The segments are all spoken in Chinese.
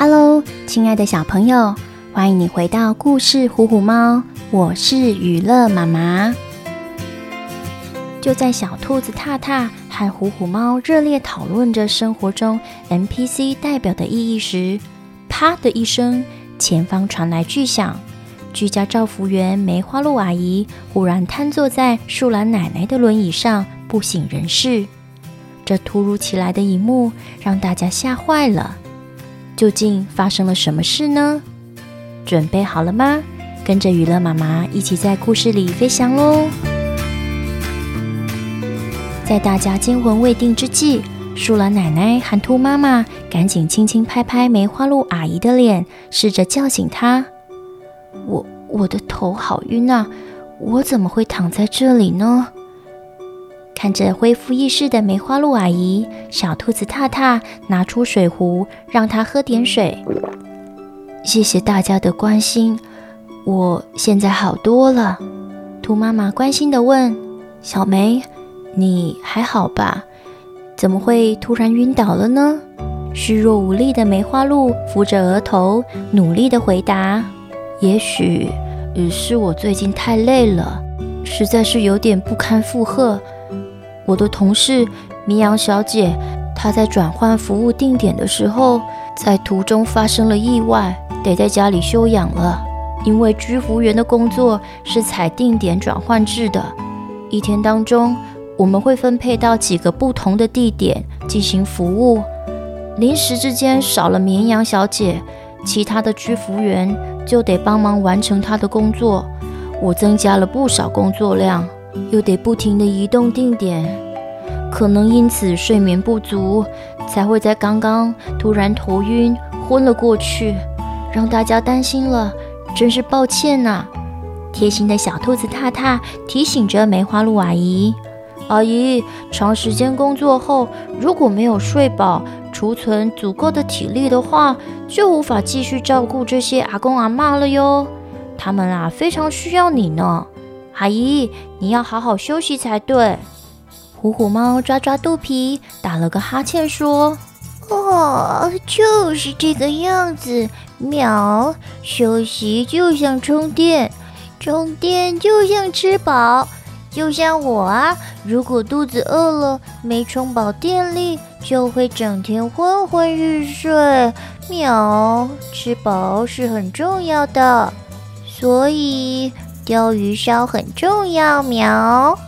Hello，亲爱的小朋友，欢迎你回到故事《虎虎猫》，我是娱乐妈妈。就在小兔子踏踏和虎虎猫热烈讨论着生活中 NPC 代表的意义时，啪的一声，前方传来巨响，居家照服员梅花鹿阿姨忽然瘫坐在树懒奶奶的轮椅上，不省人事。这突如其来的一幕让大家吓坏了。究竟发生了什么事呢？准备好了吗？跟着娱乐妈妈一起在故事里飞翔喽！在大家惊魂未定之际，树懒奶奶和兔妈妈赶紧轻轻拍拍梅花鹿阿姨的脸，试着叫醒她。我我的头好晕啊！我怎么会躺在这里呢？看着恢复意识的梅花鹿阿姨，小兔子踏踏拿出水壶，让她喝点水。谢谢大家的关心，我现在好多了。兔妈妈关心地问：“小梅，你还好吧？怎么会突然晕倒了呢？”虚弱无力的梅花鹿扶着额头，努力地回答：“也许，是我最近太累了，实在是有点不堪负荷。”我的同事绵羊小姐，她在转换服务定点的时候，在途中发生了意外，得在家里休养了。因为居服员的工作是采定点转换制的，一天当中我们会分配到几个不同的地点进行服务。临时之间少了绵羊小姐，其他的居服员就得帮忙完成她的工作，我增加了不少工作量。又得不停地移动定点，可能因此睡眠不足，才会在刚刚突然头晕昏了过去，让大家担心了，真是抱歉呐！贴心的小兔子踏踏提醒着梅花鹿阿姨：“阿姨，长时间工作后，如果没有睡饱，储存足够的体力的话，就无法继续照顾这些阿公阿妈了哟。他们啊，非常需要你呢。”阿姨，你要好好休息才对。虎虎猫抓抓肚皮，打了个哈欠，说：“哦，就是这个样子。喵，休息就像充电，充电就像吃饱，就像我啊。如果肚子饿了，没充饱电力，就会整天昏昏欲睡。喵，吃饱是很重要的，所以。”钓鱼烧很重要，喵！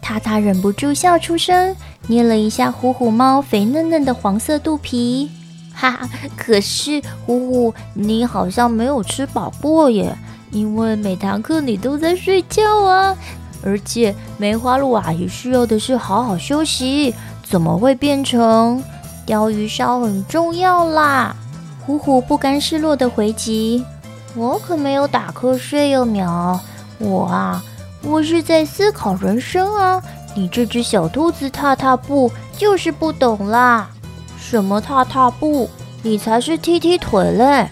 塔塔忍不住笑出声，捏了一下虎虎猫肥嫩嫩的黄色肚皮。哈哈，可是虎虎，你好像没有吃饱过耶，因为每堂课你都在睡觉啊。而且梅花鹿阿姨需要的是好好休息，怎么会变成钓鱼烧很重要啦？虎虎不甘示弱的回击。我可没有打瞌睡哟，喵！我啊，我是在思考人生啊！你这只小兔子踏踏步就是不懂啦。什么踏踏步？你才是踢踢腿嘞！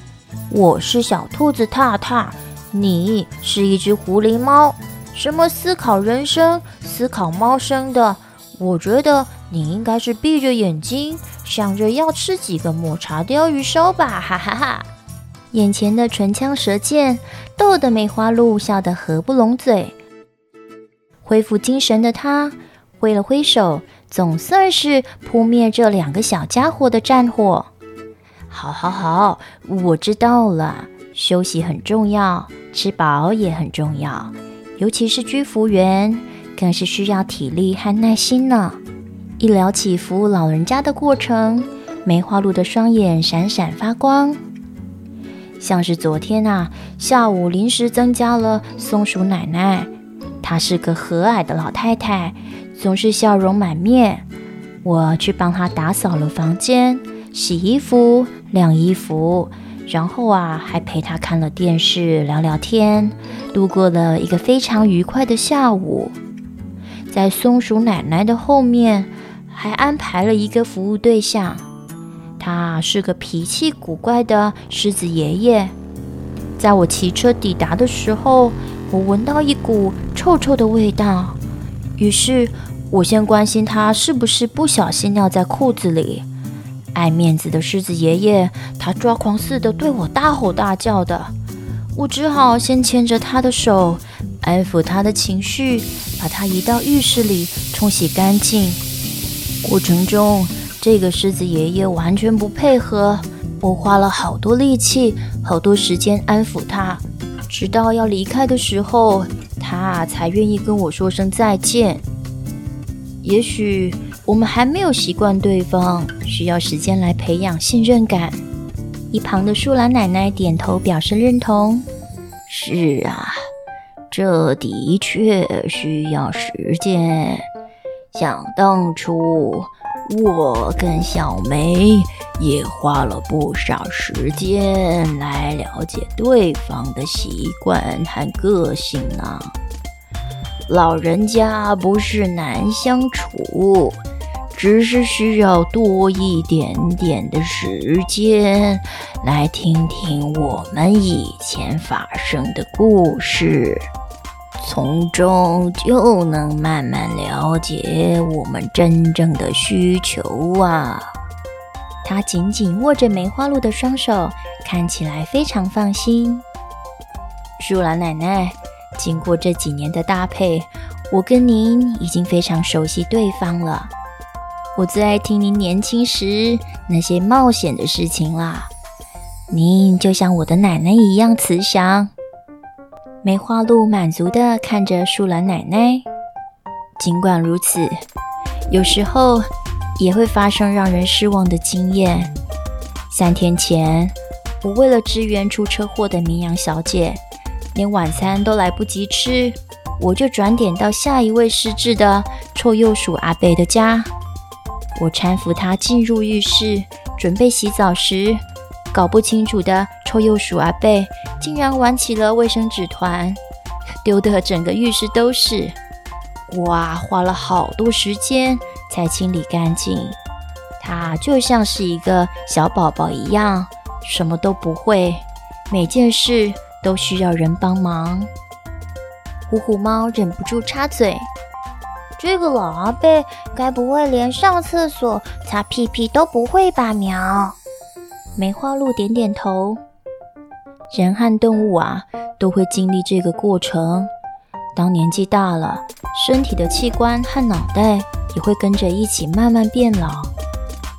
我是小兔子踏踏，你是一只狐狸猫。什么思考人生？思考猫生的？我觉得你应该是闭着眼睛，想着要吃几个抹茶鲷鱼烧吧！哈哈哈。眼前的唇枪舌剑，逗得梅花鹿笑得合不拢嘴。恢复精神的他挥了挥手，总算是扑灭这两个小家伙的战火。好，好，好，我知道了。休息很重要，吃饱也很重要，尤其是居服员，更是需要体力和耐心呢。一聊起服务老人家的过程，梅花鹿的双眼闪闪发光。像是昨天啊，下午临时增加了松鼠奶奶，她是个和蔼的老太太，总是笑容满面。我去帮她打扫了房间、洗衣服、晾衣服，然后啊，还陪她看了电视、聊聊天，度过了一个非常愉快的下午。在松鼠奶奶的后面，还安排了一个服务对象。他是个脾气古怪的狮子爷爷。在我骑车抵达的时候，我闻到一股臭臭的味道。于是，我先关心他是不是不小心尿在裤子里。爱面子的狮子爷爷，他抓狂似的对我大吼大叫的，我只好先牵着他的手，安抚他的情绪，把他移到浴室里冲洗干净。过程中，这个狮子爷爷完全不配合，我花了好多力气、好多时间安抚他，直到要离开的时候，他才愿意跟我说声再见。也许我们还没有习惯对方，需要时间来培养信任感。一旁的树兰奶奶点头表示认同。是啊，这的确需要时间。想当初，我跟小梅也花了不少时间来了解对方的习惯和个性呢。老人家不是难相处，只是需要多一点点的时间来听听我们以前发生的故事，从中就能慢慢了解我们真正的需求啊。他紧紧握着梅花鹿的双手，看起来非常放心。树兰奶奶。经过这几年的搭配，我跟您已经非常熟悉对方了。我最爱听您年轻时那些冒险的事情啦。您就像我的奶奶一样慈祥。梅花鹿满足地看着树懒奶奶。尽管如此，有时候也会发生让人失望的经验。三天前，我为了支援出车祸的绵羊小姐。连晚餐都来不及吃，我就转点到下一位失智的臭鼬鼠阿贝的家。我搀扶他进入浴室，准备洗澡时，搞不清楚的臭鼬鼠阿贝竟然玩起了卫生纸团，丢得整个浴室都是。哇，花了好多时间才清理干净。他就像是一个小宝宝一样，什么都不会，每件事。都需要人帮忙。虎虎猫忍不住插嘴：“这个老阿贝该不会连上厕所、擦屁屁都不会吧？”喵。梅花鹿点点头。人和动物啊，都会经历这个过程。当年纪大了，身体的器官和脑袋也会跟着一起慢慢变老，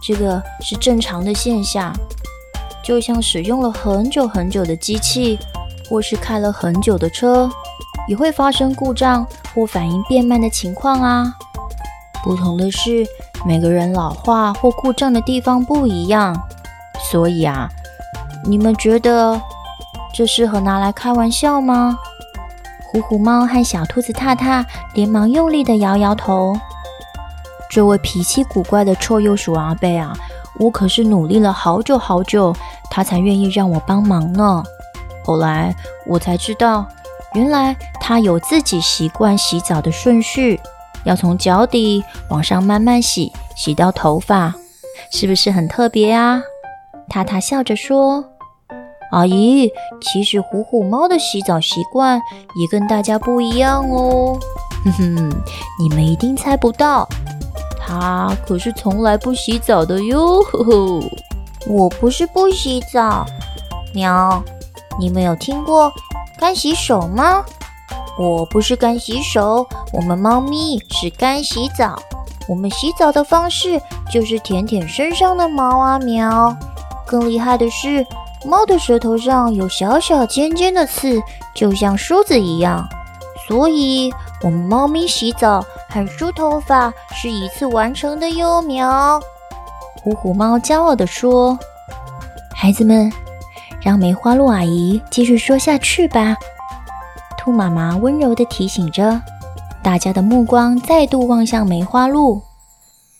这个是正常的现象。就像使用了很久很久的机器。或是开了很久的车，也会发生故障或反应变慢的情况啊。不同的是，每个人老化或故障的地方不一样，所以啊，你们觉得这适合拿来开玩笑吗？虎虎猫和小兔子踏踏连忙用力地摇摇头。这位脾气古怪的臭鼬鼠阿贝啊，我可是努力了好久好久，他才愿意让我帮忙呢。后来我才知道，原来他有自己习惯洗澡的顺序，要从脚底往上慢慢洗，洗到头发，是不是很特别啊？塔塔笑着说：“阿姨，其实虎虎猫的洗澡习惯也跟大家不一样哦。哼哼，你们一定猜不到，它可是从来不洗澡的哟。呵呵，我不是不洗澡，喵。”你们有听过干洗手吗？我不是干洗手，我们猫咪是干洗澡。我们洗澡的方式就是舔舔身上的毛啊，喵。更厉害的是，猫的舌头上有小小尖尖的刺，就像梳子一样。所以，我们猫咪洗澡和梳头发是一次完成的哟，喵。虎虎猫骄傲地说：“孩子们。”让梅花鹿阿姨继续说下去吧。兔妈妈温柔地提醒着，大家的目光再度望向梅花鹿。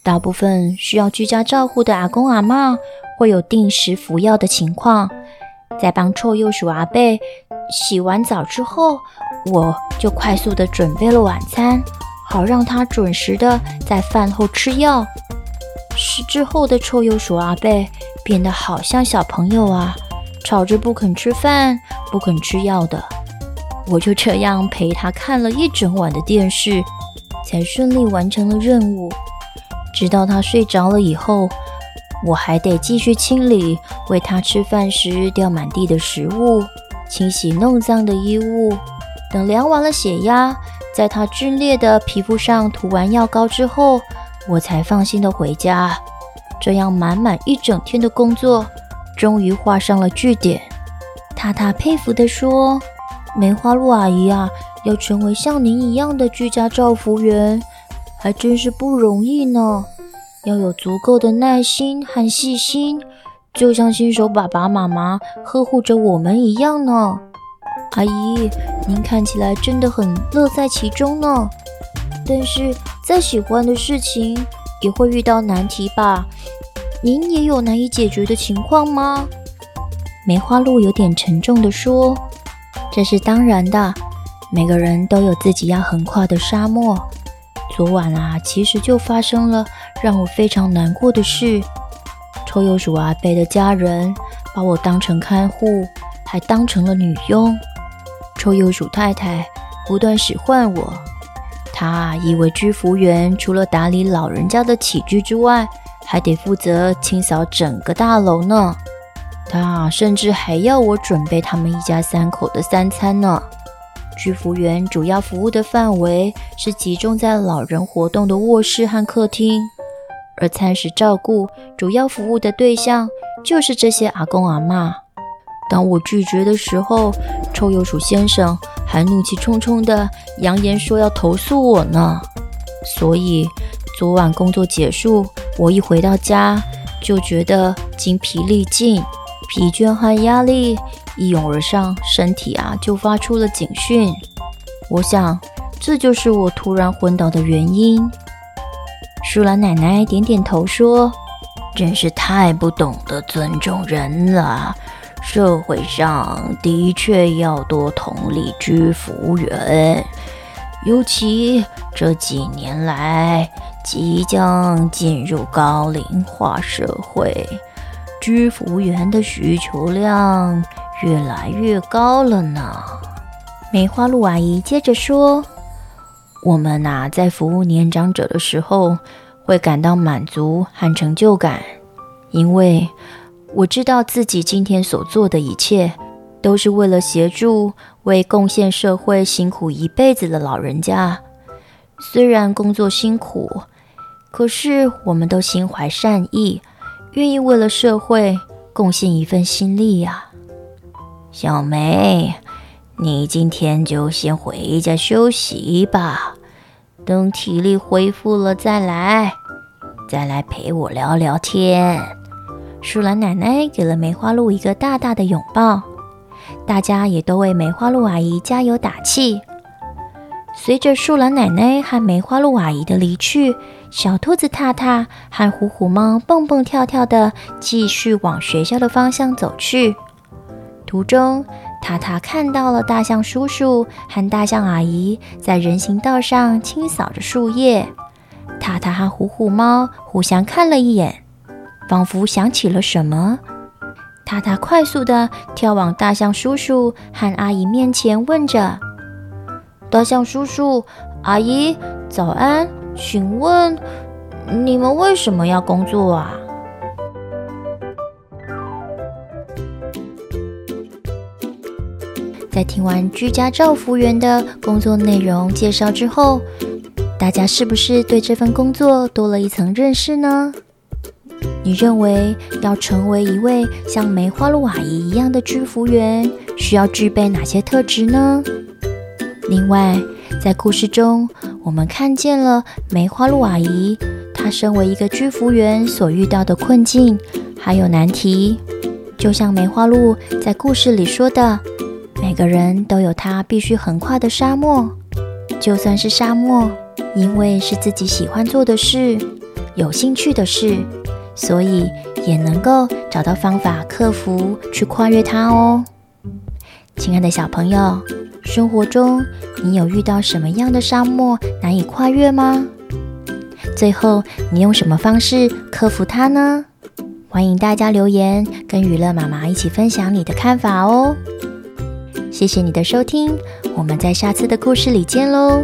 大部分需要居家照护的阿公阿嬷会有定时服药的情况。在帮臭鼬鼠阿伯洗完澡之后，我就快速地准备了晚餐，好让他准时的在饭后吃药。失智后的臭鼬鼠阿伯变得好像小朋友啊。吵着不肯吃饭，不肯吃药的，我就这样陪他看了一整晚的电视，才顺利完成了任务。直到他睡着了以后，我还得继续清理喂它吃饭时掉满地的食物，清洗弄脏的衣物。等量完了血压，在它皸裂的皮肤上涂完药膏之后，我才放心的回家。这样满满一整天的工作，终于画上了句点。塔塔佩服地说：“梅花鹿阿姨啊，要成为像您一样的居家照服员，还真是不容易呢。要有足够的耐心和细心，就像新手爸爸妈妈呵护着我们一样呢。”阿姨，您看起来真的很乐在其中呢。但是，再喜欢的事情也会遇到难题吧？您也有难以解决的情况吗？梅花鹿有点沉重地说：“这是当然的，每个人都有自己要横跨的沙漠。昨晚啊，其实就发生了让我非常难过的是。臭鼬鼠阿贝的家人把我当成看护，还当成了女佣。”臭鼬鼠太太不断使唤我，她以为居服员除了打理老人家的起居之外，还得负责清扫整个大楼呢。她甚至还要我准备他们一家三口的三餐呢。居服员主要服务的范围是集中在老人活动的卧室和客厅，而餐食照顾主要服务的对象就是这些阿公阿嬷。当我拒绝的时候，臭鼬鼠先生还怒气冲冲地扬言说要投诉我呢。所以昨晚工作结束，我一回到家就觉得精疲力尽，疲倦和压力一涌而上，身体啊就发出了警讯。我想这就是我突然昏倒的原因。舒兰奶奶点点头说：“真是太不懂得尊重人了。”社会上的确要多同理居服员，尤其这几年来即将进入高龄化社会，居服员的需求量越来越高了呢。梅花鹿阿姨接着说：“我们呐、啊，在服务年长者的时候，会感到满足和成就感，因为。”我知道自己今天所做的一切，都是为了协助为贡献社会辛苦一辈子的老人家。虽然工作辛苦，可是我们都心怀善意，愿意为了社会贡献一份心力呀。小梅，你今天就先回家休息吧，等体力恢复了再来，再来陪我聊聊天。树兰奶奶给了梅花鹿一个大大的拥抱，大家也都为梅花鹿阿姨加油打气。随着树懒奶奶和梅花鹿阿姨的离去，小兔子踏踏和虎虎猫蹦蹦跳跳地继续往学校的方向走去。途中，塔塔看到了大象叔叔和大象阿姨在人行道上清扫着树叶。塔塔和虎虎猫互相看了一眼。仿佛想起了什么，塔塔快速地跳往大象叔叔和阿姨面前，问着：“大象叔叔、阿姨，早安，请问你们为什么要工作啊？”在听完居家照服员的工作内容介绍之后，大家是不是对这份工作多了一层认识呢？你认为要成为一位像梅花鹿阿姨一样的居服员，需要具备哪些特质呢？另外，在故事中，我们看见了梅花鹿阿姨，她身为一个居服员所遇到的困境还有难题。就像梅花鹿在故事里说的，每个人都有他必须横跨的沙漠，就算是沙漠，因为是自己喜欢做的事，有兴趣的事。所以也能够找到方法克服，去跨越它哦。亲爱的小朋友，生活中你有遇到什么样的沙漠难以跨越吗？最后你用什么方式克服它呢？欢迎大家留言跟娱乐妈妈一起分享你的看法哦。谢谢你的收听，我们在下次的故事里见喽。